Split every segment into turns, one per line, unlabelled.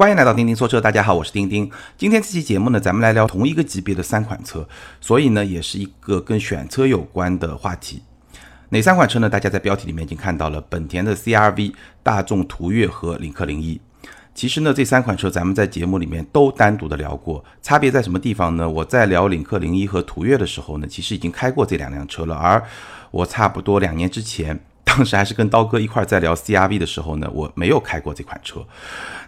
欢迎来到钉钉说车，大家好，我是钉钉。今天这期节目呢，咱们来聊同一个级别的三款车，所以呢，也是一个跟选车有关的话题。哪三款车呢？大家在标题里面已经看到了，本田的 CRV、大众途岳和领克零一。其实呢，这三款车咱们在节目里面都单独的聊过，差别在什么地方呢？我在聊领克零一和途岳的时候呢，其实已经开过这两辆车了，而我差不多两年之前。当时还是跟刀哥一块在聊 CRV 的时候呢，我没有开过这款车。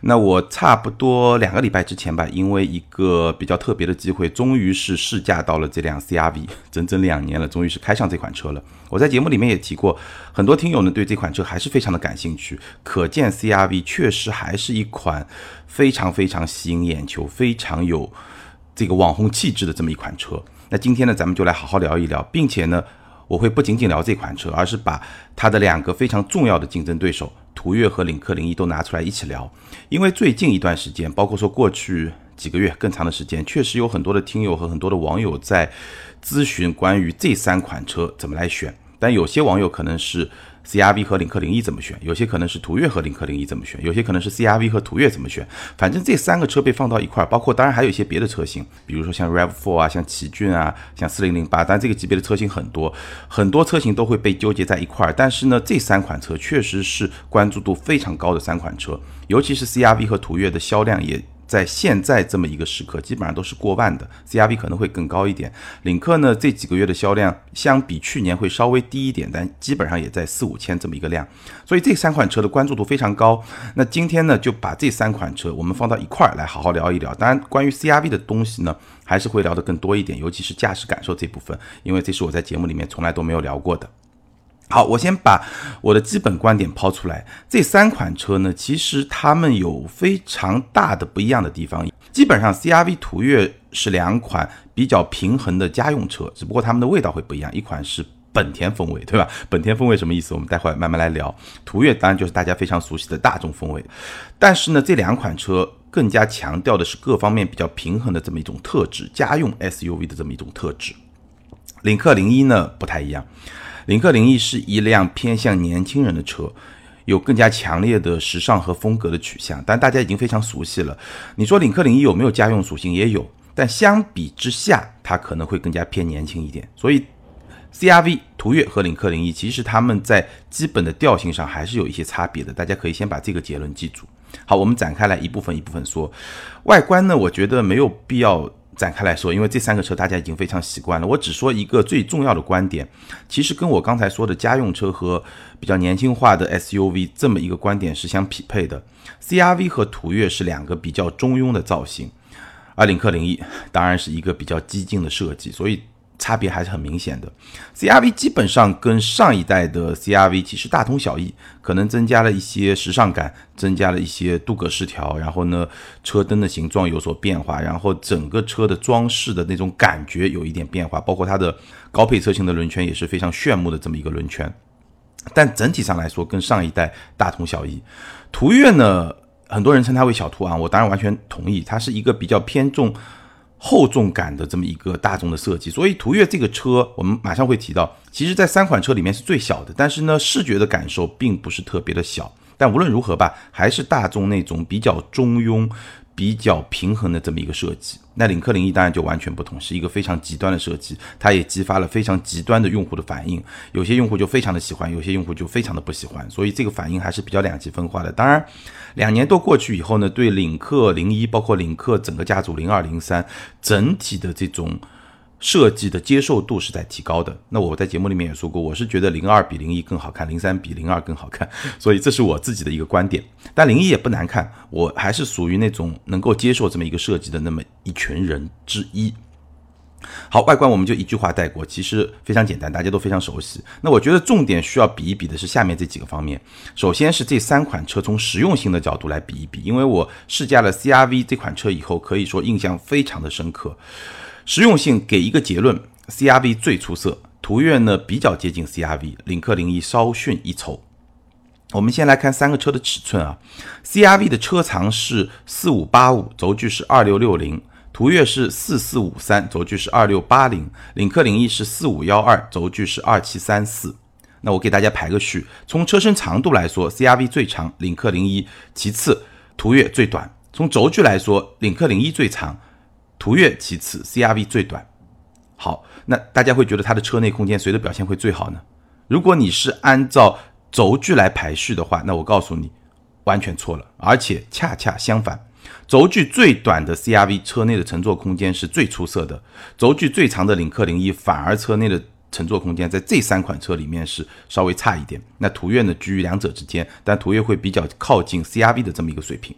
那我差不多两个礼拜之前吧，因为一个比较特别的机会，终于是试驾到了这辆 CRV，整整两年了，终于是开上这款车了。我在节目里面也提过，很多听友呢对这款车还是非常的感兴趣，可见 CRV 确实还是一款非常非常吸引眼球、非常有这个网红气质的这么一款车。那今天呢，咱们就来好好聊一聊，并且呢。我会不仅仅聊这款车，而是把它的两个非常重要的竞争对手途岳和领克零一都拿出来一起聊。因为最近一段时间，包括说过去几个月更长的时间，确实有很多的听友和很多的网友在咨询关于这三款车怎么来选，但有些网友可能是。CRV 和领克零一怎么选？有些可能是途岳和领克零一怎么选？有些可能是 CRV 和途岳怎么选？反正这三个车被放到一块，包括当然还有一些别的车型，比如说像 RAV4 啊，像奇骏啊，像四零零八，但这个级别的车型很多，很多车型都会被纠结在一块。但是呢，这三款车确实是关注度非常高的三款车，尤其是 CRV 和途岳的销量也。在现在这么一个时刻，基本上都是过万的，CRV 可能会更高一点。领克呢，这几个月的销量相比去年会稍微低一点，但基本上也在四五千这么一个量。所以这三款车的关注度非常高。那今天呢，就把这三款车我们放到一块儿来好好聊一聊。当然，关于 CRV 的东西呢，还是会聊得更多一点，尤其是驾驶感受这部分，因为这是我在节目里面从来都没有聊过的。好，我先把我的基本观点抛出来。这三款车呢，其实它们有非常大的不一样的地方。基本上，CRV、途岳是两款比较平衡的家用车，只不过它们的味道会不一样。一款是本田风味，对吧？本田风味什么意思？我们待会儿慢慢来聊。途岳当然就是大家非常熟悉的大众风味。但是呢，这两款车更加强调的是各方面比较平衡的这么一种特质，家用 SUV 的这么一种特质。领克零一呢，不太一样。领克零一是一辆偏向年轻人的车，有更加强烈的时尚和风格的取向，但大家已经非常熟悉了。你说领克零一有没有家用属性？也有，但相比之下，它可能会更加偏年轻一点。所以，CRV、途岳和领克零一其实他们在基本的调性上还是有一些差别的。大家可以先把这个结论记住。好，我们展开来一部分一部分说。外观呢，我觉得没有必要。展开来说，因为这三个车大家已经非常习惯了，我只说一个最重要的观点，其实跟我刚才说的家用车和比较年轻化的 SUV 这么一个观点是相匹配的。CRV 和途岳是两个比较中庸的造型，而领克零一当然是一个比较激进的设计，所以。差别还是很明显的，CRV 基本上跟上一代的 CRV 其实大同小异，可能增加了一些时尚感，增加了一些镀铬饰条，然后呢，车灯的形状有所变化，然后整个车的装饰的那种感觉有一点变化，包括它的高配车型的轮圈也是非常炫目的这么一个轮圈，但整体上来说跟上一代大同小异。途岳呢，很多人称它为小途昂，我当然完全同意，它是一个比较偏重。厚重感的这么一个大众的设计，所以途岳这个车，我们马上会提到，其实在三款车里面是最小的，但是呢，视觉的感受并不是特别的小。但无论如何吧，还是大众那种比较中庸。比较平衡的这么一个设计，那领克零一当然就完全不同，是一个非常极端的设计，它也激发了非常极端的用户的反应，有些用户就非常的喜欢，有些用户就非常的不喜欢，所以这个反应还是比较两极分化的。当然，两年多过去以后呢，对领克零一，包括领克整个家族零二零三整体的这种。设计的接受度是在提高的。那我在节目里面也说过，我是觉得零二比零一更好看，零三比零二更好看，所以这是我自己的一个观点。但零一也不难看，我还是属于那种能够接受这么一个设计的那么一群人之一。好，外观我们就一句话带过，其实非常简单，大家都非常熟悉。那我觉得重点需要比一比的是下面这几个方面。首先是这三款车从实用性的角度来比一比，因为我试驾了 CRV 这款车以后，可以说印象非常的深刻。实用性给一个结论，CRV 最出色，途岳呢比较接近 CRV，领克零一稍逊一筹。我们先来看三个车的尺寸啊，CRV 的车长是四五八五，轴距是二六六零，途岳是四四五三，轴距是二六八零，领克零一是四五幺二，轴距是二七三四。那我给大家排个序，从车身长度来说，CRV 最长，领克零一其次，途岳最短。从轴距来说，领克零一最长，途岳其次，CRV 最短。好，那大家会觉得它的车内空间谁的表现会最好呢？如果你是按照轴距来排序的话，那我告诉你，完全错了，而且恰恰相反，轴距最短的 CRV 车内的乘坐空间是最出色的，轴距最长的领克零一反而车内的乘坐空间在这三款车里面是稍微差一点。那途岳呢居于两者之间，但途岳会比较靠近 CRV 的这么一个水平。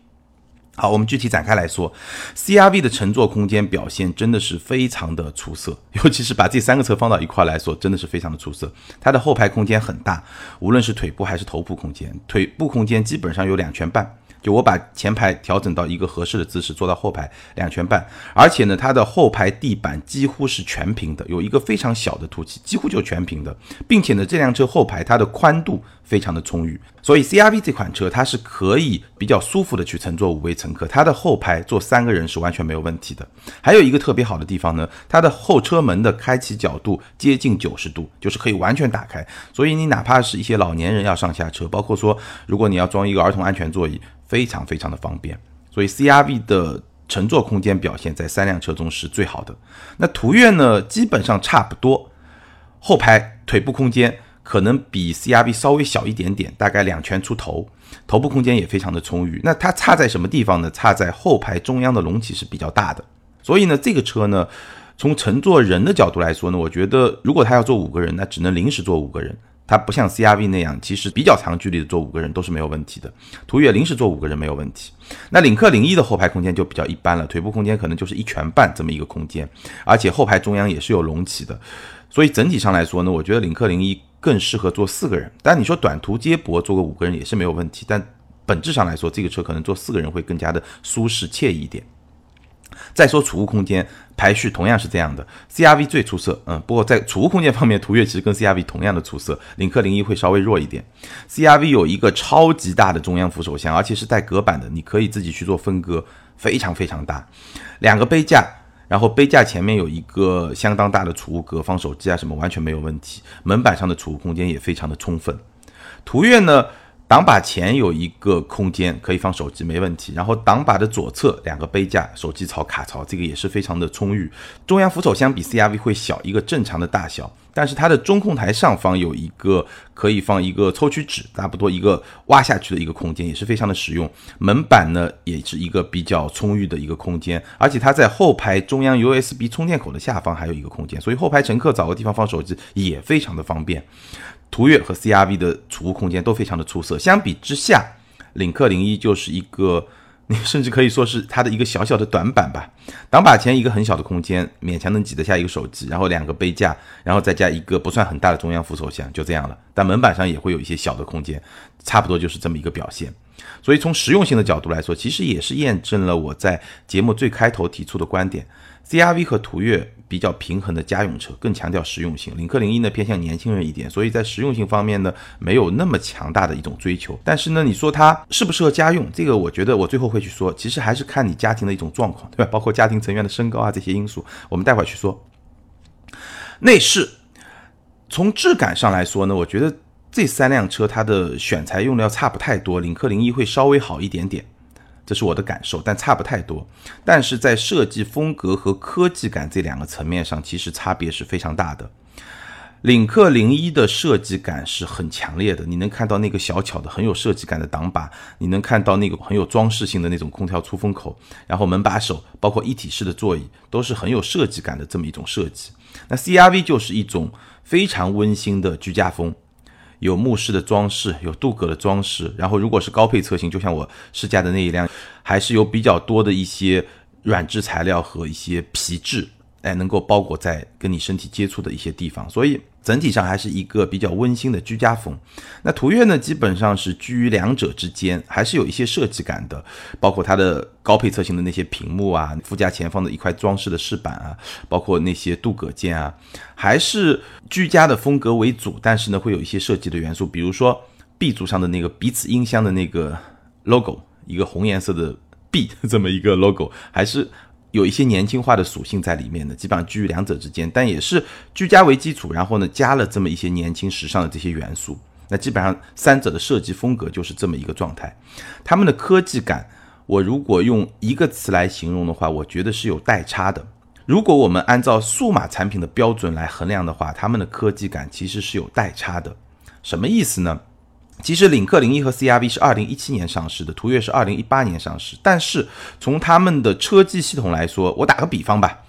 好，我们具体展开来说，CRV 的乘坐空间表现真的是非常的出色，尤其是把这三个车放到一块来说，真的是非常的出色。它的后排空间很大，无论是腿部还是头部空间，腿部空间基本上有两拳半。就我把前排调整到一个合适的姿势，坐到后排两拳半，而且呢，它的后排地板几乎是全平的，有一个非常小的凸起，几乎就全平的，并且呢，这辆车后排它的宽度非常的充裕，所以 CRV 这款车它是可以比较舒服的去乘坐五位乘客，它的后排坐三个人是完全没有问题的。还有一个特别好的地方呢，它的后车门的开启角度接近九十度，就是可以完全打开，所以你哪怕是一些老年人要上下车，包括说如果你要装一个儿童安全座椅。非常非常的方便，所以 CRV 的乘坐空间表现在三辆车中是最好的。那途岳呢，基本上差不多，后排腿部空间可能比 CRV 稍微小一点点，大概两拳出头，头部空间也非常的充裕。那它差在什么地方呢？差在后排中央的隆起是比较大的。所以呢，这个车呢，从乘坐人的角度来说呢，我觉得如果他要坐五个人，那只能临时坐五个人。它不像 CRV 那样，其实比较长距离的坐五个人都是没有问题的。途岳临时坐五个人没有问题。那领克零一的后排空间就比较一般了，腿部空间可能就是一拳半这么一个空间，而且后排中央也是有隆起的。所以整体上来说呢，我觉得领克零一更适合坐四个人。但你说短途接驳坐个五个人也是没有问题，但本质上来说，这个车可能坐四个人会更加的舒适惬意一点。再说储物空间排序同样是这样的，CRV 最出色，嗯，不过在储物空间方面，途岳其实跟 CRV 同样的出色，领克零一会稍微弱一点。CRV 有一个超级大的中央扶手箱，而且是带隔板的，你可以自己去做分割，非常非常大。两个杯架，然后杯架前面有一个相当大的储物格，放手机啊什么完全没有问题。门板上的储物空间也非常的充分。途岳呢？挡把前有一个空间可以放手机，没问题。然后挡把的左侧两个杯架、手机槽、卡槽，这个也是非常的充裕。中央扶手相比 CRV 会小一个正常的大小，但是它的中控台上方有一个可以放一个抽取纸，差不多一个挖下去的一个空间，也是非常的实用。门板呢也是一个比较充裕的一个空间，而且它在后排中央 USB 充电口的下方还有一个空间，所以后排乘客找个地方放手机也非常的方便。途岳和 CRV 的储物空间都非常的出色，相比之下，领克零一就是一个，你甚至可以说是它的一个小小的短板吧。挡把前一个很小的空间，勉强能挤得下一个手机，然后两个杯架，然后再加一个不算很大的中央扶手箱，就这样了。但门板上也会有一些小的空间，差不多就是这么一个表现。所以从实用性的角度来说，其实也是验证了我在节目最开头提出的观点。CRV 和途岳比较平衡的家用车，更强调实用性。领克零一呢偏向年轻人一点，所以在实用性方面呢没有那么强大的一种追求。但是呢，你说它适不适合家用，这个我觉得我最后会去说，其实还是看你家庭的一种状况，对吧？包括家庭成员的身高啊这些因素，我们待会儿去说。内饰从质感上来说呢，我觉得这三辆车它的选材用料差不太多，领克零一会稍微好一点点。这是我的感受，但差不太多。但是在设计风格和科技感这两个层面上，其实差别是非常大的。领克零一的设计感是很强烈的，你能看到那个小巧的、很有设计感的挡把，你能看到那个很有装饰性的那种空调出风口，然后门把手，包括一体式的座椅，都是很有设计感的这么一种设计。那 CRV 就是一种非常温馨的居家风。有木饰的装饰，有镀铬的装饰，然后如果是高配车型，就像我试驾的那一辆，还是有比较多的一些软质材料和一些皮质，哎，能够包裹在跟你身体接触的一些地方，所以。整体上还是一个比较温馨的居家风。那途岳呢，基本上是居于两者之间，还是有一些设计感的，包括它的高配车型的那些屏幕啊，副驾前方的一块装饰的饰板啊，包括那些镀铬件啊，还是居家的风格为主。但是呢，会有一些设计的元素，比如说 B 柱上的那个彼此音箱的那个 logo，一个红颜色的 B 这么一个 logo，还是。有一些年轻化的属性在里面的，基本上居于两者之间，但也是居家为基础，然后呢加了这么一些年轻时尚的这些元素。那基本上三者的设计风格就是这么一个状态。他们的科技感，我如果用一个词来形容的话，我觉得是有代差的。如果我们按照数码产品的标准来衡量的话，他们的科技感其实是有代差的。什么意思呢？其实领克零一和 CRV 是二零一七年上市的，途岳是二零一八年上市。但是从他们的车机系统来说，我打个比方吧，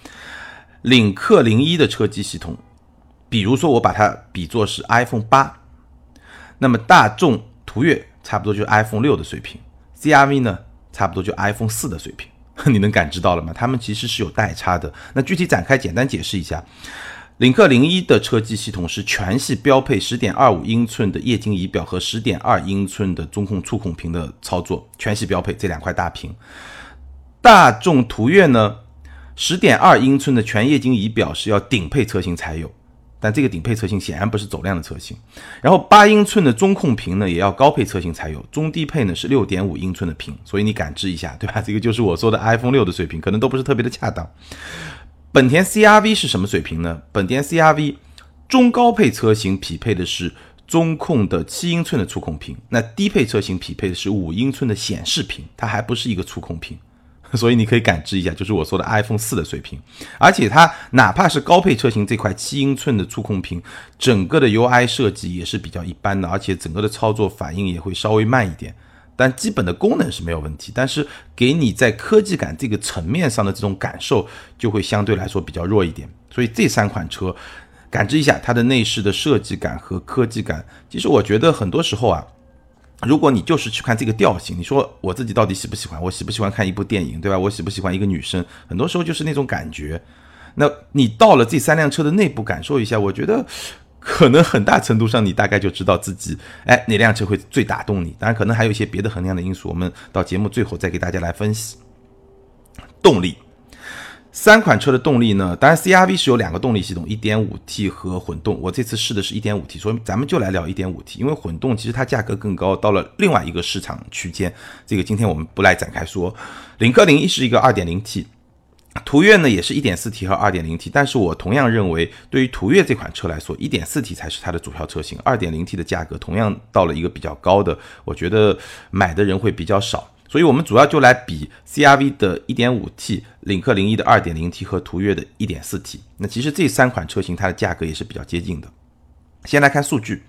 领克零一的车机系统，比如说我把它比作是 iPhone 八，那么大众途岳差不多就是 iPhone 六的水平，CRV 呢差不多就 iPhone 四的水平。你能感知到了吗？他们其实是有代差的。那具体展开简单解释一下。领克零一的车机系统是全系标配十点二五英寸的液晶仪表和十点二英寸的中控触控屏的操作，全系标配这两块大屏。大众途岳呢，十点二英寸的全液晶仪表是要顶配车型才有，但这个顶配车型显然不是走量的车型。然后八英寸的中控屏呢，也要高配车型才有，中低配呢是六点五英寸的屏，所以你感知一下，对吧？这个就是我说的 iPhone 六的水平，可能都不是特别的恰当。本田 CRV 是什么水平呢？本田 CRV 中高配车型匹配的是中控的七英寸的触控屏，那低配车型匹配的是五英寸的显示屏，它还不是一个触控屏，所以你可以感知一下，就是我说的 iPhone 四的水平。而且它哪怕是高配车型这块七英寸的触控屏，整个的 UI 设计也是比较一般的，而且整个的操作反应也会稍微慢一点。但基本的功能是没有问题，但是给你在科技感这个层面上的这种感受就会相对来说比较弱一点。所以这三款车，感知一下它的内饰的设计感和科技感。其实我觉得很多时候啊，如果你就是去看这个调性，你说我自己到底喜不喜欢？我喜不喜欢看一部电影，对吧？我喜不喜欢一个女生？很多时候就是那种感觉。那你到了这三辆车的内部感受一下，我觉得。可能很大程度上，你大概就知道自己，哎，哪辆车会最打动你。当然，可能还有一些别的衡量的因素，我们到节目最后再给大家来分析。动力，三款车的动力呢？当然，CRV 是有两个动力系统，1.5T 和混动。我这次试的是一点五 T，所以咱们就来聊一点五 T，因为混动其实它价格更高，到了另外一个市场区间。这个今天我们不来展开说。领克零一是一个 2.0T。途岳呢也是一点四 T 和二点零 T，但是我同样认为，对于途岳这款车来说，一点四 T 才是它的主要车型，二点零 T 的价格同样到了一个比较高的，我觉得买的人会比较少，所以我们主要就来比 CRV 的一点五 T、领克零一的二点零 T 和途岳的一点四 T。那其实这三款车型它的价格也是比较接近的。先来看数据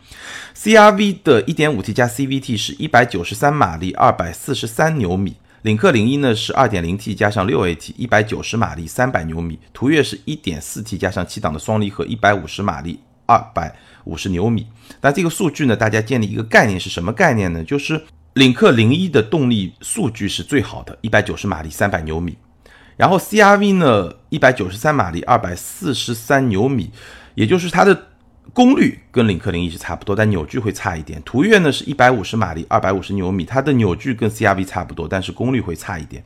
，CRV 的一点五 T 加 CVT 是一百九十三马力，二百四十三牛米。领克零一呢是二点零 T 加上六 AT，一百九十马力，三百牛米。途岳是一点四 T 加上七档的双离合，一百五十马力，二百五十牛米。那这个数据呢，大家建立一个概念是什么概念呢？就是领克零一的动力数据是最好的，一百九十马力，三百牛米。然后 CRV 呢，一百九十三马力，二百四十三牛米，也就是它的。功率跟领克零一是差不多，但扭矩会差一点。途岳呢是一百五十马力，二百五十牛米，它的扭矩跟 CRV 差不多，但是功率会差一点。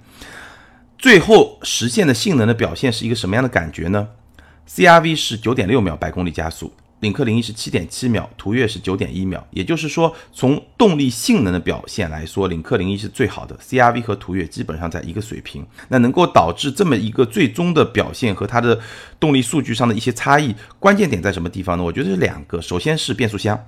最后实现的性能的表现是一个什么样的感觉呢？CRV 是九点六秒百公里加速。领克零一是七点七秒，途岳是九点一秒，也就是说，从动力性能的表现来说，领克零一是最好的，CRV 和途岳基本上在一个水平。那能够导致这么一个最终的表现和它的动力数据上的一些差异，关键点在什么地方呢？我觉得是两个，首先是变速箱。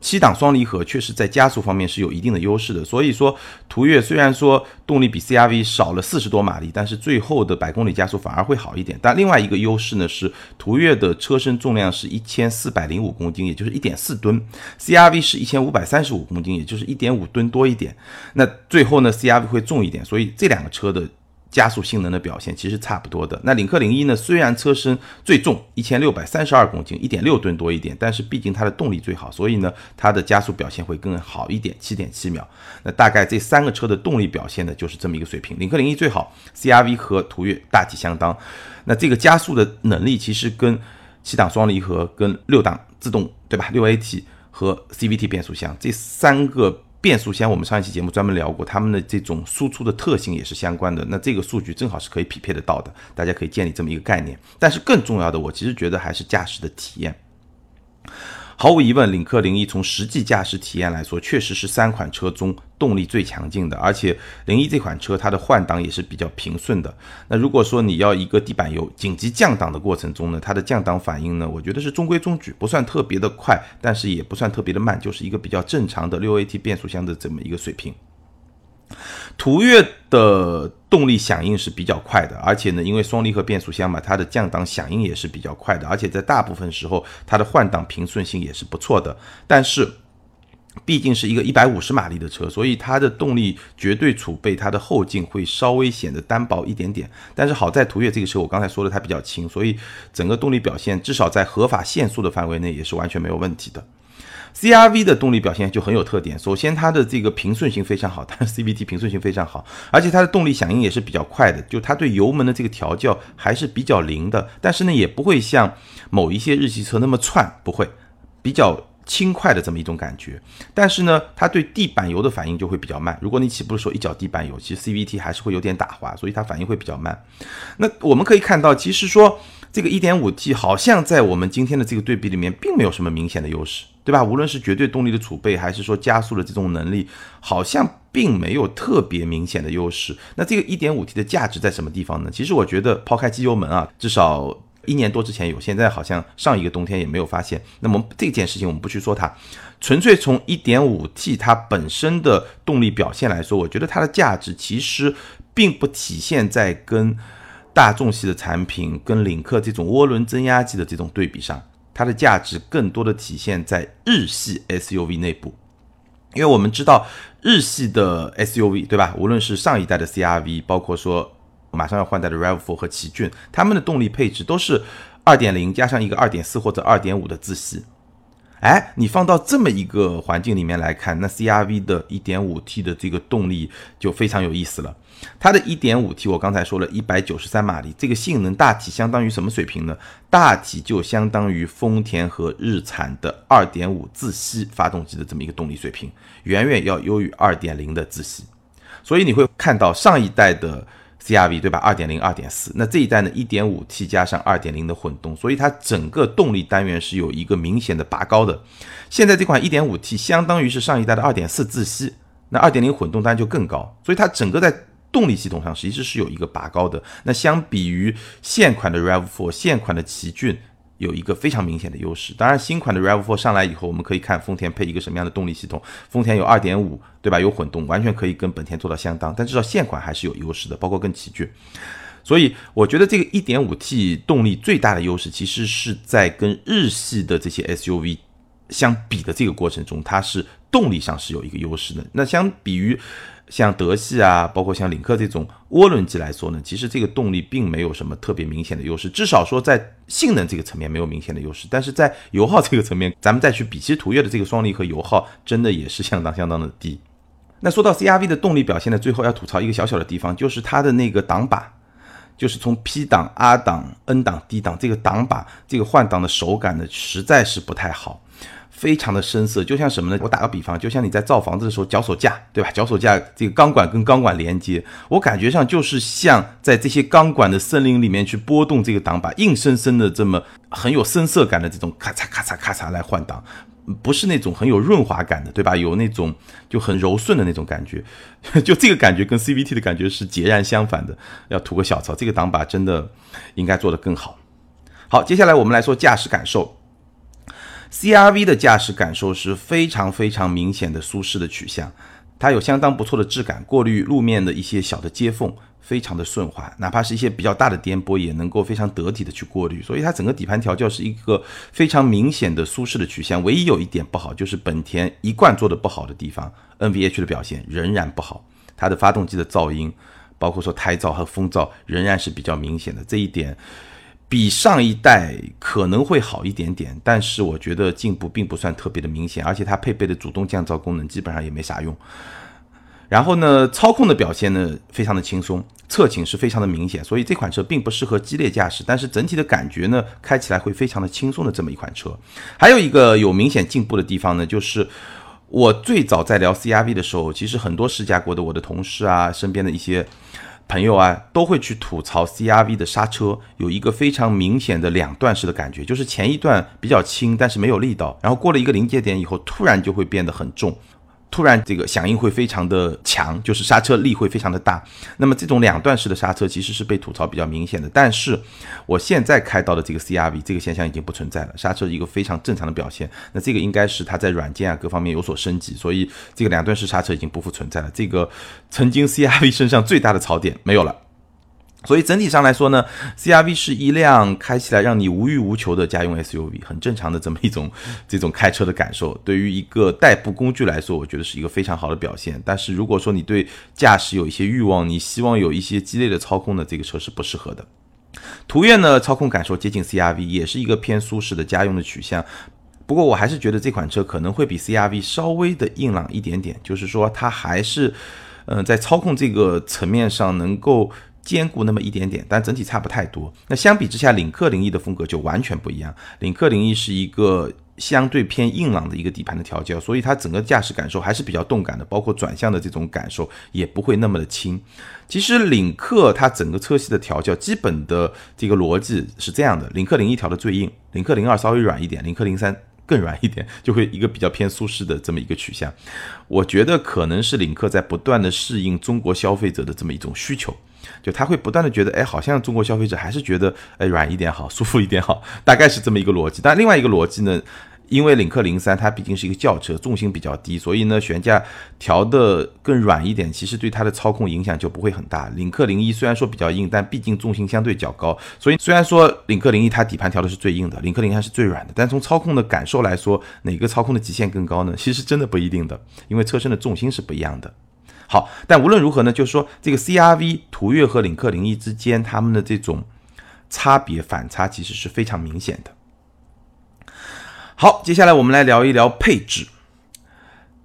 七档双离合确实在加速方面是有一定的优势的，所以说途岳虽然说动力比 CRV 少了四十多马力，但是最后的百公里加速反而会好一点。但另外一个优势呢是途岳的车身重量是一千四百零五公斤，也就是一点四吨，CRV 是一千五百三十五公斤，也就是一点五吨多一点。那最后呢，CRV 会重一点，所以这两个车的。加速性能的表现其实差不多的。那领克零一呢？虽然车身最重一千六百三十二公斤，一点六吨多一点，但是毕竟它的动力最好，所以呢，它的加速表现会更好一点，七点七秒。那大概这三个车的动力表现呢，就是这么一个水平。领克零一最好，CRV 和途岳大体相当。那这个加速的能力其实跟七档双离合、跟六档自动，对吧？六 AT 和 CVT 变速箱这三个。变速箱，我们上一期节目专门聊过，它们的这种输出的特性也是相关的。那这个数据正好是可以匹配得到的，大家可以建立这么一个概念。但是更重要的，我其实觉得还是驾驶的体验。毫无疑问，领克零一从实际驾驶体验来说，确实是三款车中动力最强劲的。而且零一这款车它的换挡也是比较平顺的。那如果说你要一个地板油紧急降档的过程中呢，它的降档反应呢，我觉得是中规中矩，不算特别的快，但是也不算特别的慢，就是一个比较正常的六 AT 变速箱的这么一个水平。途岳的动力响应是比较快的，而且呢，因为双离合变速箱嘛，它的降档响应也是比较快的，而且在大部分时候它的换挡平顺性也是不错的。但是，毕竟是一个一百五十马力的车，所以它的动力绝对储备，它的后劲会稍微显得单薄一点点。但是好在途岳这个车，我刚才说的它比较轻，所以整个动力表现至少在合法限速的范围内也是完全没有问题的。CRV 的动力表现就很有特点，首先它的这个平顺性非常好，它 CVT 平顺性非常好，而且它的动力响应也是比较快的，就它对油门的这个调教还是比较灵的，但是呢也不会像某一些日系车那么窜，不会，比较轻快的这么一种感觉，但是呢它对地板油的反应就会比较慢，如果你起步的时候一脚地板油，其实 CVT 还是会有点打滑，所以它反应会比较慢。那我们可以看到，其实说这个 1.5T 好像在我们今天的这个对比里面，并没有什么明显的优势。对吧？无论是绝对动力的储备，还是说加速的这种能力，好像并没有特别明显的优势。那这个 1.5T 的价值在什么地方呢？其实我觉得，抛开机油门啊，至少一年多之前有，现在好像上一个冬天也没有发现。那么这件事情我们不去说它，纯粹从 1.5T 它本身的动力表现来说，我觉得它的价值其实并不体现在跟大众系的产品、跟领克这种涡轮增压机的这种对比上。它的价值更多的体现在日系 SUV 内部，因为我们知道日系的 SUV 对吧？无论是上一代的 CRV，包括说马上要换代的 RAV4 和奇骏，它们的动力配置都是2.0加上一个2.4或者2.5的自吸。哎，你放到这么一个环境里面来看，那 CRV 的 1.5T 的这个动力就非常有意思了。它的 1.5T，我刚才说了193马力，这个性能大体相当于什么水平呢？大体就相当于丰田和日产的2.5自吸发动机的这么一个动力水平，远远要优于2.0的自吸。所以你会看到上一代的。CRV 对吧？二点零、二点四，那这一代呢？一点五 T 加上二点零的混动，所以它整个动力单元是有一个明显的拔高的。现在这款一点五 T 相当于是上一代的二点四自吸，那二点零混动单就更高，所以它整个在动力系统上其实是有一个拔高的。那相比于现款的 RAV4、现款的奇骏。有一个非常明显的优势。当然，新款的 RAV4 上来以后，我们可以看丰田配一个什么样的动力系统。丰田有2.5，对吧？有混动，完全可以跟本田做到相当。但至少现款还是有优势的，包括更奇骏。所以，我觉得这个 1.5T 动力最大的优势，其实是在跟日系的这些 SUV 相比的这个过程中，它是动力上是有一个优势的。那相比于像德系啊，包括像领克这种涡轮机来说呢，其实这个动力并没有什么特别明显的优势，至少说在性能这个层面没有明显的优势。但是在油耗这个层面，咱们再去比，其实途岳的这个双离合油耗真的也是相当相当的低。那说到 CRV 的动力表现呢，最后要吐槽一个小小的地方，就是它的那个档把，就是从 P 档、R 档、N 档、D 档这个档把这个换挡的手感呢，实在是不太好。非常的生涩，就像什么呢？我打个比方，就像你在造房子的时候，脚手架，对吧？脚手架这个钢管跟钢管连接，我感觉上就是像在这些钢管的森林里面去拨动这个挡把，硬生生的这么很有生涩感的这种咔嚓咔嚓咔嚓来换挡，不是那种很有润滑感的，对吧？有那种就很柔顺的那种感觉，就这个感觉跟 CVT 的感觉是截然相反的。要吐个小槽，这个挡把真的应该做得更好。好，接下来我们来说驾驶感受。CRV 的驾驶感受是非常非常明显的舒适的取向，它有相当不错的质感，过滤路面的一些小的接缝非常的顺滑，哪怕是一些比较大的颠簸也能够非常得体的去过滤，所以它整个底盘调教是一个非常明显的舒适的取向。唯一有一点不好就是本田一贯做的不好的地方，NVH 的表现仍然不好，它的发动机的噪音，包括说胎噪和风噪仍然是比较明显的，这一点。比上一代可能会好一点点，但是我觉得进步并不算特别的明显，而且它配备的主动降噪功能基本上也没啥用。然后呢，操控的表现呢非常的轻松，侧倾是非常的明显，所以这款车并不适合激烈驾驶，但是整体的感觉呢开起来会非常的轻松的这么一款车。还有一个有明显进步的地方呢，就是我最早在聊 CRV 的时候，其实很多试驾过的我的同事啊，身边的一些。朋友啊，都会去吐槽 CRV 的刹车有一个非常明显的两段式的感觉，就是前一段比较轻，但是没有力道，然后过了一个临界点以后，突然就会变得很重。突然这个响应会非常的强，就是刹车力会非常的大。那么这种两段式的刹车其实是被吐槽比较明显的。但是我现在开到的这个 CRV 这个现象已经不存在了，刹车一个非常正常的表现。那这个应该是它在软件啊各方面有所升级，所以这个两段式刹车已经不复存在了。这个曾经 CRV 身上最大的槽点没有了。所以整体上来说呢，CRV 是一辆开起来让你无欲无求的家用 SUV，很正常的这么一种这种开车的感受。对于一个代步工具来说，我觉得是一个非常好的表现。但是如果说你对驾驶有一些欲望，你希望有一些激烈的操控呢，这个车是不适合的。途岳呢，操控感受接近 CRV，也是一个偏舒适的家用的取向。不过我还是觉得这款车可能会比 CRV 稍微的硬朗一点点，就是说它还是，嗯，在操控这个层面上能够。兼顾那么一点点，但整体差不太多。那相比之下，领克零一的风格就完全不一样。领克零一是一个相对偏硬朗的一个底盘的调教，所以它整个驾驶感受还是比较动感的，包括转向的这种感受也不会那么的轻。其实领克它整个车系的调教基本的这个逻辑是这样的：领克零一调的最硬，领克零二稍微软一点，领克零三更软一点，就会一个比较偏舒适的这么一个取向。我觉得可能是领克在不断的适应中国消费者的这么一种需求。就他会不断的觉得，哎，好像中国消费者还是觉得，哎，软一点好，舒服一点好，大概是这么一个逻辑。但另外一个逻辑呢，因为领克零三它毕竟是一个轿车，重心比较低，所以呢悬架调的更软一点，其实对它的操控影响就不会很大。领克零一虽然说比较硬，但毕竟重心相对较高，所以虽然说领克零一它底盘调的是最硬的，领克零三是最软的，但从操控的感受来说，哪个操控的极限更高呢？其实真的不一定的，因为车身的重心是不一样的。好，但无论如何呢，就是说这个 CRV 途岳和领克零一之间，它们的这种差别反差其实是非常明显的。好，接下来我们来聊一聊配置。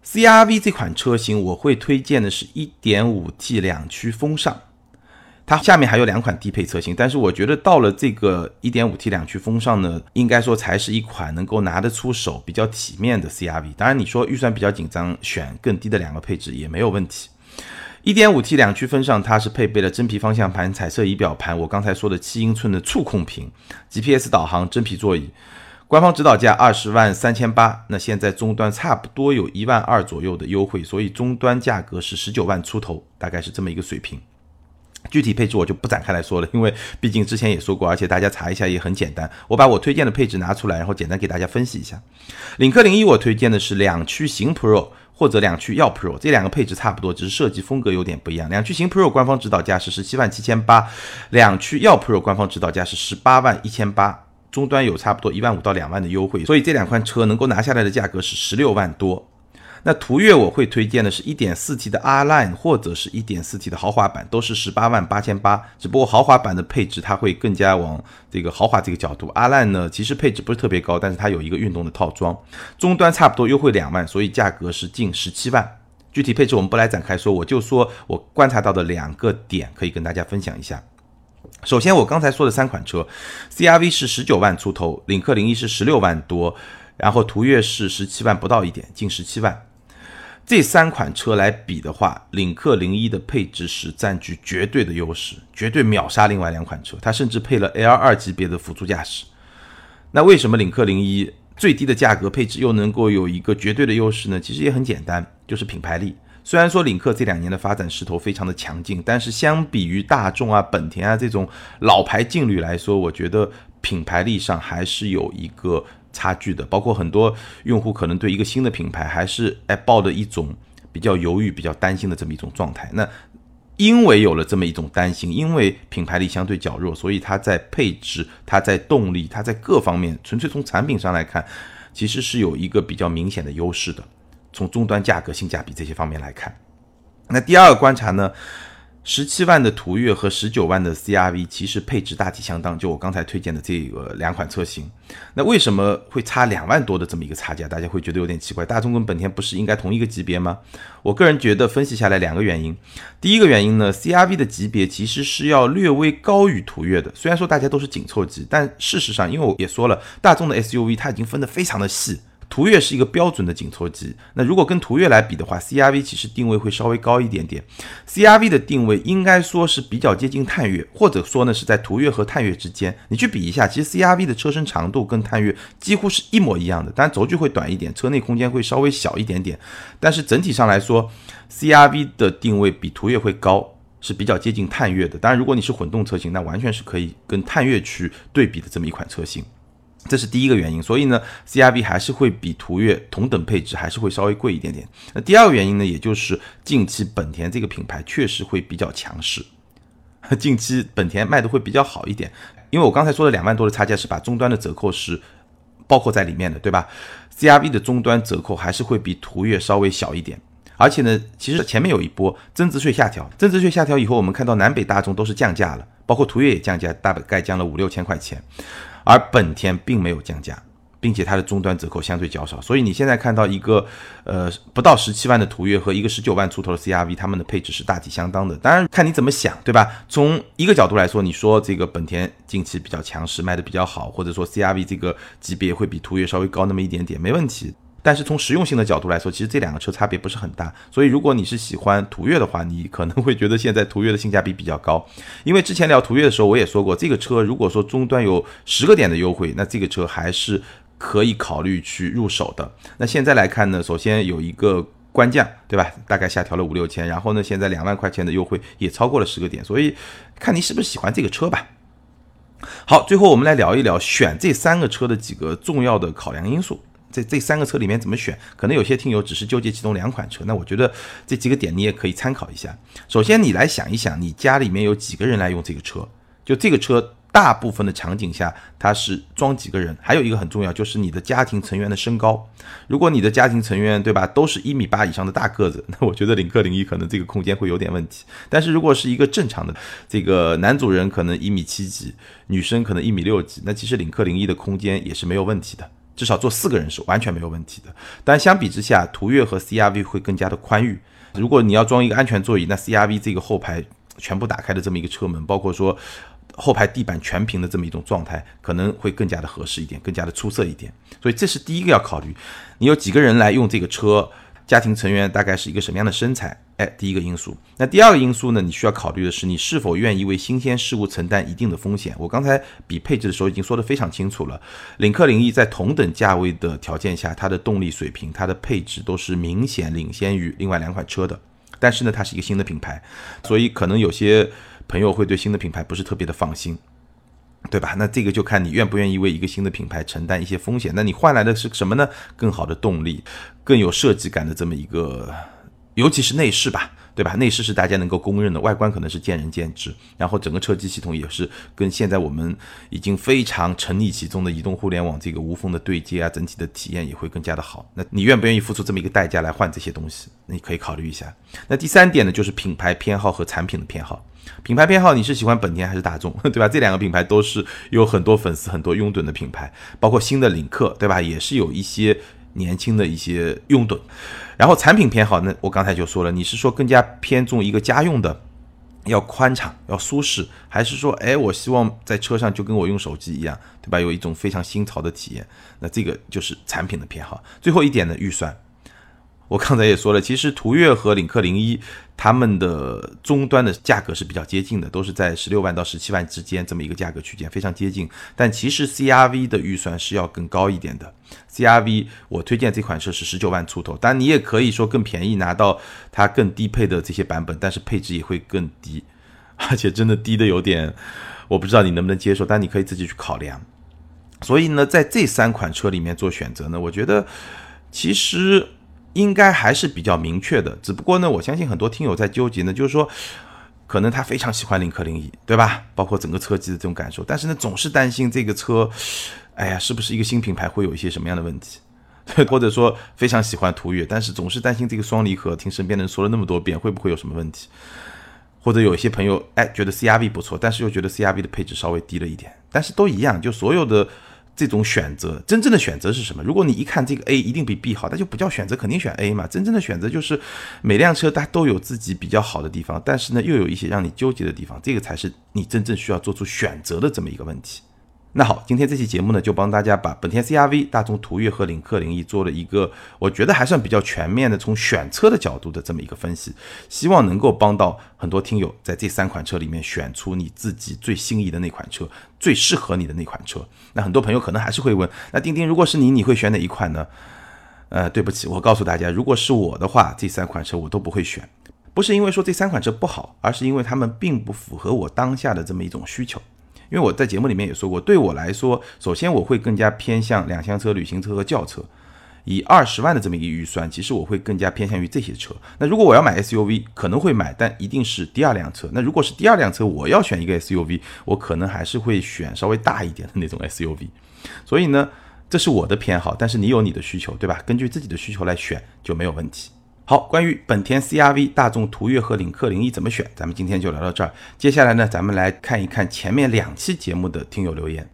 CRV 这款车型，我会推荐的是 1.5T 两驱风尚，它下面还有两款低配车型，但是我觉得到了这个 1.5T 两驱风尚呢，应该说才是一款能够拿得出手、比较体面的 CRV。当然，你说预算比较紧张，选更低的两个配置也没有问题。1.5T 两驱风尚，它是配备了真皮方向盘、彩色仪表盘，我刚才说的七英寸的触控屏，GPS 导航，真皮座椅，官方指导价二十万三千八，那现在终端差不多有一万二左右的优惠，所以终端价格是十九万出头，大概是这么一个水平。具体配置我就不展开来说了，因为毕竟之前也说过，而且大家查一下也很简单。我把我推荐的配置拿出来，然后简单给大家分析一下。领克零一我推荐的是两驱行 Pro。或者两驱耀 Pro 这两个配置差不多，只是设计风格有点不一样。两驱行 Pro 官方指导价是十七万七千八，两驱耀 Pro 官方指导价是十八万一千八，终端有差不多一万五到两万的优惠，所以这两款车能够拿下来的价格是十六万多。那途岳我会推荐的是 1.4T 的 R Line 或者是一点四 T 的豪华版，都是十八万八千八。只不过豪华版的配置它会更加往这个豪华这个角度。R Line 呢，其实配置不是特别高，但是它有一个运动的套装，终端差不多优惠两万，所以价格是近十七万。具体配置我们不来展开说，我就说我观察到的两个点可以跟大家分享一下。首先我刚才说的三款车，CRV 是十九万出头，领克零一是十六万多，然后途岳是十七万不到一点，近十七万。这三款车来比的话，领克零一的配置是占据绝对的优势，绝对秒杀另外两款车。它甚至配了 L 二级别的辅助驾驶。那为什么领克零一最低的价格配置又能够有一个绝对的优势呢？其实也很简单，就是品牌力。虽然说领克这两年的发展势头非常的强劲，但是相比于大众啊、本田啊这种老牌劲旅来说，我觉得品牌力上还是有一个。差距的，包括很多用户可能对一个新的品牌还是哎抱着一种比较犹豫、比较担心的这么一种状态。那因为有了这么一种担心，因为品牌力相对较弱，所以它在配置、它在动力、它在各方面，纯粹从产品上来看，其实是有一个比较明显的优势的。从终端价格、性价比这些方面来看，那第二个观察呢？十七万的途岳和十九万的 CRV 其实配置大体相当，就我刚才推荐的这个两款车型，那为什么会差两万多的这么一个差价？大家会觉得有点奇怪。大众跟本田不是应该同一个级别吗？我个人觉得分析下来两个原因。第一个原因呢，CRV 的级别其实是要略微高于途岳的。虽然说大家都是紧凑级，但事实上，因为我也说了，大众的 SUV 它已经分得非常的细。途岳是一个标准的紧凑级。那如果跟途岳来比的话，CRV 其实定位会稍微高一点点。CRV 的定位应该说是比较接近探岳，或者说呢是在途岳和探岳之间。你去比一下，其实 CRV 的车身长度跟探岳几乎是一模一样的，当然轴距会短一点，车内空间会稍微小一点点。但是整体上来说，CRV 的定位比途岳会高，是比较接近探岳的。当然，如果你是混动车型，那完全是可以跟探岳去对比的这么一款车型。这是第一个原因，所以呢，CRV 还是会比途岳同等配置还是会稍微贵一点点。那第二个原因呢，也就是近期本田这个品牌确实会比较强势，近期本田卖的会比较好一点。因为我刚才说的两万多的差价是把终端的折扣是包括在里面的，对吧？CRV 的终端折扣还是会比途岳稍微小一点，而且呢，其实前面有一波增值税下调，增值税下调以后，我们看到南北大众都是降价了，包括途岳也降价，大概降了五六千块钱。而本田并没有降价，并且它的终端折扣相对较少，所以你现在看到一个呃不到十七万的途岳和一个十九万出头的 CRV，它们的配置是大体相当的。当然看你怎么想，对吧？从一个角度来说，你说这个本田近期比较强势，卖的比较好，或者说 CRV 这个级别会比途岳稍微高那么一点点，没问题。但是从实用性的角度来说，其实这两个车差别不是很大。所以如果你是喜欢途岳的话，你可能会觉得现在途岳的性价比比较高。因为之前聊途岳的时候，我也说过，这个车如果说终端有十个点的优惠，那这个车还是可以考虑去入手的。那现在来看呢，首先有一个官降，对吧？大概下调了五六千，然后呢，现在两万块钱的优惠也超过了十个点，所以看你是不是喜欢这个车吧。好，最后我们来聊一聊选这三个车的几个重要的考量因素。这这三个车里面怎么选？可能有些听友只是纠结其中两款车，那我觉得这几个点你也可以参考一下。首先，你来想一想，你家里面有几个人来用这个车？就这个车，大部分的场景下它是装几个人？还有一个很重要，就是你的家庭成员的身高。如果你的家庭成员对吧，都是一米八以上的大个子，那我觉得领克零一可能这个空间会有点问题。但是如果是一个正常的这个男主人，可能一米七几，女生可能一米六几，那其实领克零一的空间也是没有问题的。至少坐四个人是完全没有问题的，但相比之下，途岳和 CRV 会更加的宽裕。如果你要装一个安全座椅，那 CRV 这个后排全部打开的这么一个车门，包括说后排地板全平的这么一种状态，可能会更加的合适一点，更加的出色一点。所以这是第一个要考虑，你有几个人来用这个车。家庭成员大概是一个什么样的身材？哎，第一个因素。那第二个因素呢？你需要考虑的是你是否愿意为新鲜事物承担一定的风险。我刚才比配置的时候已经说得非常清楚了。领克零一在同等价位的条件下，它的动力水平、它的配置都是明显领先于另外两款车的。但是呢，它是一个新的品牌，所以可能有些朋友会对新的品牌不是特别的放心。对吧？那这个就看你愿不愿意为一个新的品牌承担一些风险。那你换来的是什么呢？更好的动力，更有设计感的这么一个，尤其是内饰吧，对吧？内饰是大家能够公认的，外观可能是见仁见智。然后整个车机系统也是跟现在我们已经非常沉溺其中的移动互联网这个无缝的对接啊，整体的体验也会更加的好。那你愿不愿意付出这么一个代价来换这些东西？你可以考虑一下。那第三点呢，就是品牌偏好和产品的偏好。品牌偏好，你是喜欢本田还是大众，对吧？这两个品牌都是有很多粉丝、很多拥趸的品牌，包括新的领克，对吧？也是有一些年轻的一些拥趸。然后产品偏好，那我刚才就说了，你是说更加偏重一个家用的，要宽敞、要舒适，还是说，哎，我希望在车上就跟我用手机一样，对吧？有一种非常新潮的体验，那这个就是产品的偏好。最后一点呢，预算。我刚才也说了，其实途岳和领克零一，他们的终端的价格是比较接近的，都是在十六万到十七万之间这么一个价格区间，非常接近。但其实 CRV 的预算是要更高一点的，CRV 我推荐这款车是十九万出头，但你也可以说更便宜拿到它更低配的这些版本，但是配置也会更低，而且真的低的有点，我不知道你能不能接受，但你可以自己去考量。所以呢，在这三款车里面做选择呢，我觉得其实。应该还是比较明确的，只不过呢，我相信很多听友在纠结呢，就是说，可能他非常喜欢领克零一，对吧？包括整个车机的这种感受，但是呢，总是担心这个车，哎呀，是不是一个新品牌会有一些什么样的问题？对 或者说非常喜欢途岳，但是总是担心这个双离合，听身边的人说了那么多遍，会不会有什么问题？或者有一些朋友，哎，觉得 CRV 不错，但是又觉得 CRV 的配置稍微低了一点，但是都一样，就所有的。这种选择，真正的选择是什么？如果你一看这个 A 一定比 B 好，那就不叫选择，肯定选 A 嘛。真正的选择就是每辆车它都有自己比较好的地方，但是呢又有一些让你纠结的地方，这个才是你真正需要做出选择的这么一个问题。那好，今天这期节目呢，就帮大家把本田 CRV、大众途岳和领克零一做了一个我觉得还算比较全面的从选车的角度的这么一个分析，希望能够帮到很多听友在这三款车里面选出你自己最心仪的那款车，最适合你的那款车。那很多朋友可能还是会问，那钉钉如果是你，你会选哪一款呢？呃，对不起，我告诉大家，如果是我的话，这三款车我都不会选，不是因为说这三款车不好，而是因为它们并不符合我当下的这么一种需求。因为我在节目里面也说过，对我来说，首先我会更加偏向两厢车、旅行车和轿车。以二十万的这么一个预算，其实我会更加偏向于这些车。那如果我要买 SUV，可能会买，但一定是第二辆车。那如果是第二辆车，我要选一个 SUV，我可能还是会选稍微大一点的那种 SUV。所以呢，这是我的偏好，但是你有你的需求，对吧？根据自己的需求来选就没有问题。好，关于本田 CRV、大众途岳和领克零一怎么选，咱们今天就聊到这儿。接下来呢，咱们来看一看前面两期节目的听友留言。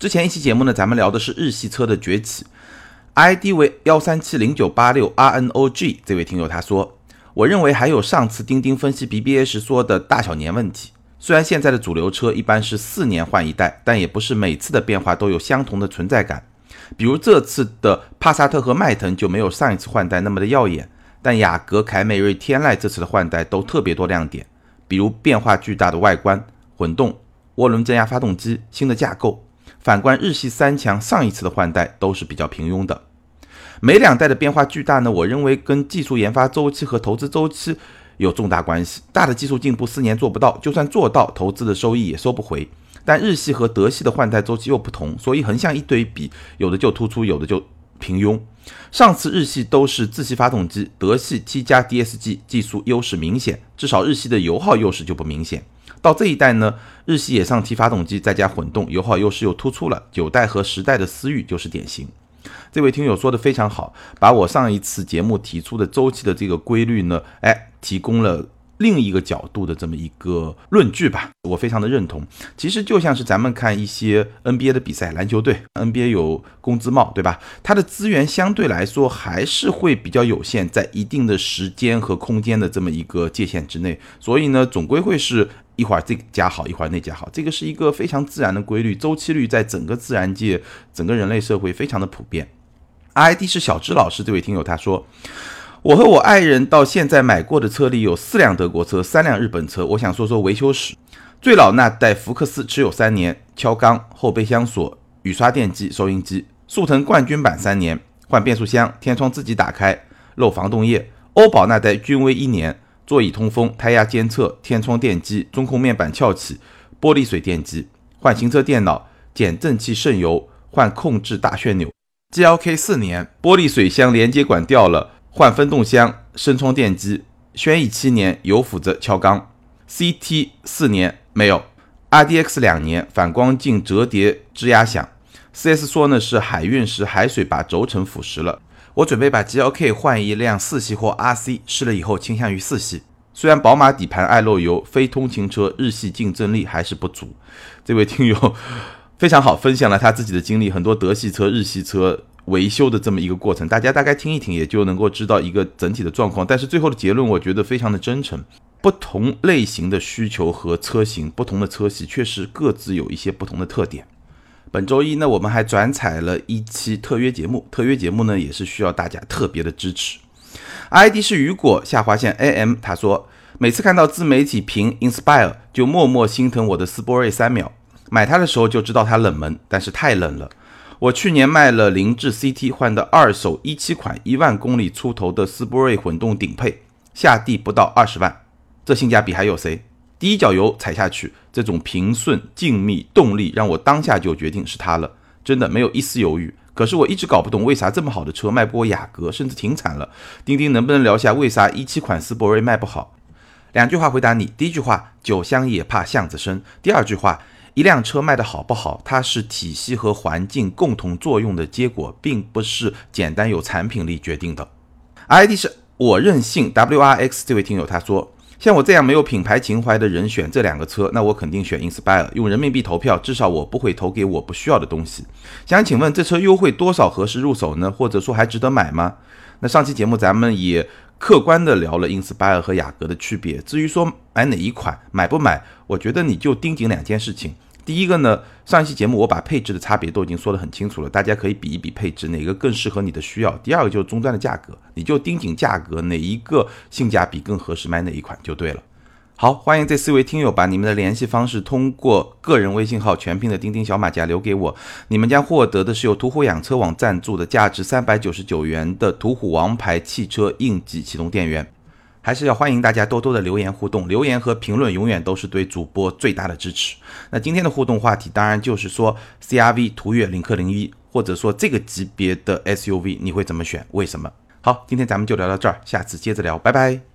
之前一期节目呢，咱们聊的是日系车的崛起，ID 为幺三七零九八六 RNOG 这位听友他说，我认为还有上次钉钉分析 BBA 时说的大小年问题。虽然现在的主流车一般是四年换一代，但也不是每次的变化都有相同的存在感。比如这次的帕萨特和迈腾就没有上一次换代那么的耀眼。但雅阁、凯美瑞、天籁这次的换代都特别多亮点，比如变化巨大的外观、混动、涡轮增压发动机、新的架构。反观日系三强，上一次的换代都是比较平庸的。每两代的变化巨大呢？我认为跟技术研发周期和投资周期有重大关系。大的技术进步四年做不到，就算做到，投资的收益也收不回。但日系和德系的换代周期又不同，所以横向一对比，有的就突出，有的就。平庸，上次日系都是自吸发动机，德系 T 加 DSG 技术优势明显，至少日系的油耗优势就不明显。到这一代呢，日系也上 T 发动机，再加混动，油耗优势又突出了。九代和十代的思域就是典型。这位听友说的非常好，把我上一次节目提出的周期的这个规律呢，哎，提供了。另一个角度的这么一个论据吧，我非常的认同。其实就像是咱们看一些 NBA 的比赛，篮球队 NBA 有工资帽，对吧？它的资源相对来说还是会比较有限，在一定的时间和空间的这么一个界限之内，所以呢，总归会是一会儿这家好，一会儿那家好，这个是一个非常自然的规律，周期率在整个自然界、整个人类社会非常的普遍。ID 是小芝老师这位听友他说。我和我爱人到现在买过的车里有四辆德国车，三辆日本车。我想说说维修史。最老那代福克斯持有三年，敲缸、后备箱锁、雨刷电机、收音机。速腾冠军版三年，换变速箱，天窗自己打开，漏防冻液。欧宝那代君威一年，座椅通风，胎压监测，天窗电机，中控面板翘起，玻璃水电机，换行车电脑，减震器渗油，换控制大旋钮。GLK 四年，玻璃水箱连接管掉了。换分动箱、升窗电机，轩逸七年有斧子敲缸，CT 四年没有，RDX 两年反光镜折叠吱呀响，4S 说呢是海运时海水把轴承腐蚀了。我准备把 GLK 换一辆四系或 RC，试了以后倾向于四系。虽然宝马底盘爱漏油，非通勤车日系竞争力还是不足。这位听友非常好，分享了他自己的经历，很多德系车、日系车。维修的这么一个过程，大家大概听一听，也就能够知道一个整体的状况。但是最后的结论，我觉得非常的真诚。不同类型的需求和车型，不同的车系，确实各自有一些不同的特点。本周一呢，我们还转采了一期特约节目，特约节目呢也是需要大家特别的支持。ID 是雨果下划线 AM，他说每次看到自媒体评 Inspire，就默默心疼我的斯波瑞三秒。买它的时候就知道它冷门，但是太冷了。我去年卖了凌志 CT 换的二手一七款一万公里出头的斯铂瑞混动顶配，下地不到二十万，这性价比还有谁？第一脚油踩下去，这种平顺、静谧、动力让我当下就决定是它了，真的没有一丝犹豫。可是我一直搞不懂为啥这么好的车卖不过雅阁，甚至停产了。钉钉能不能聊下为啥一七款斯铂瑞卖不好？两句话回答你：第一句话，酒香也怕巷子深；第二句话。一辆车卖的好不好，它是体系和环境共同作用的结果，并不是简单有产品力决定的。ID 是我任性 WRX 这位听友他说，像我这样没有品牌情怀的人选这两个车，那我肯定选 Inspire，用人民币投票，至少我不会投给我不需要的东西。想请问这车优惠多少合适入手呢？或者说还值得买吗？那上期节目咱们也。客观的聊了 Inspire 和雅阁的区别。至于说买哪一款，买不买，我觉得你就盯紧两件事情。第一个呢，上一期节目我把配置的差别都已经说得很清楚了，大家可以比一比配置哪个更适合你的需要。第二个就是终端的价格，你就盯紧价格，哪一个性价比更合适，买哪一款就对了。好，欢迎这四位听友把你们的联系方式通过个人微信号全拼的钉钉小马甲留给我，你们将获得的是由途虎养车网赞助的价值三百九十九元的途虎王牌汽车应急启动电源。还是要欢迎大家多多的留言互动，留言和评论永远都是对主播最大的支持。那今天的互动话题当然就是说，CRV、途岳、领克零一，或者说这个级别的 SUV，你会怎么选？为什么？好，今天咱们就聊到这儿，下次接着聊，拜拜。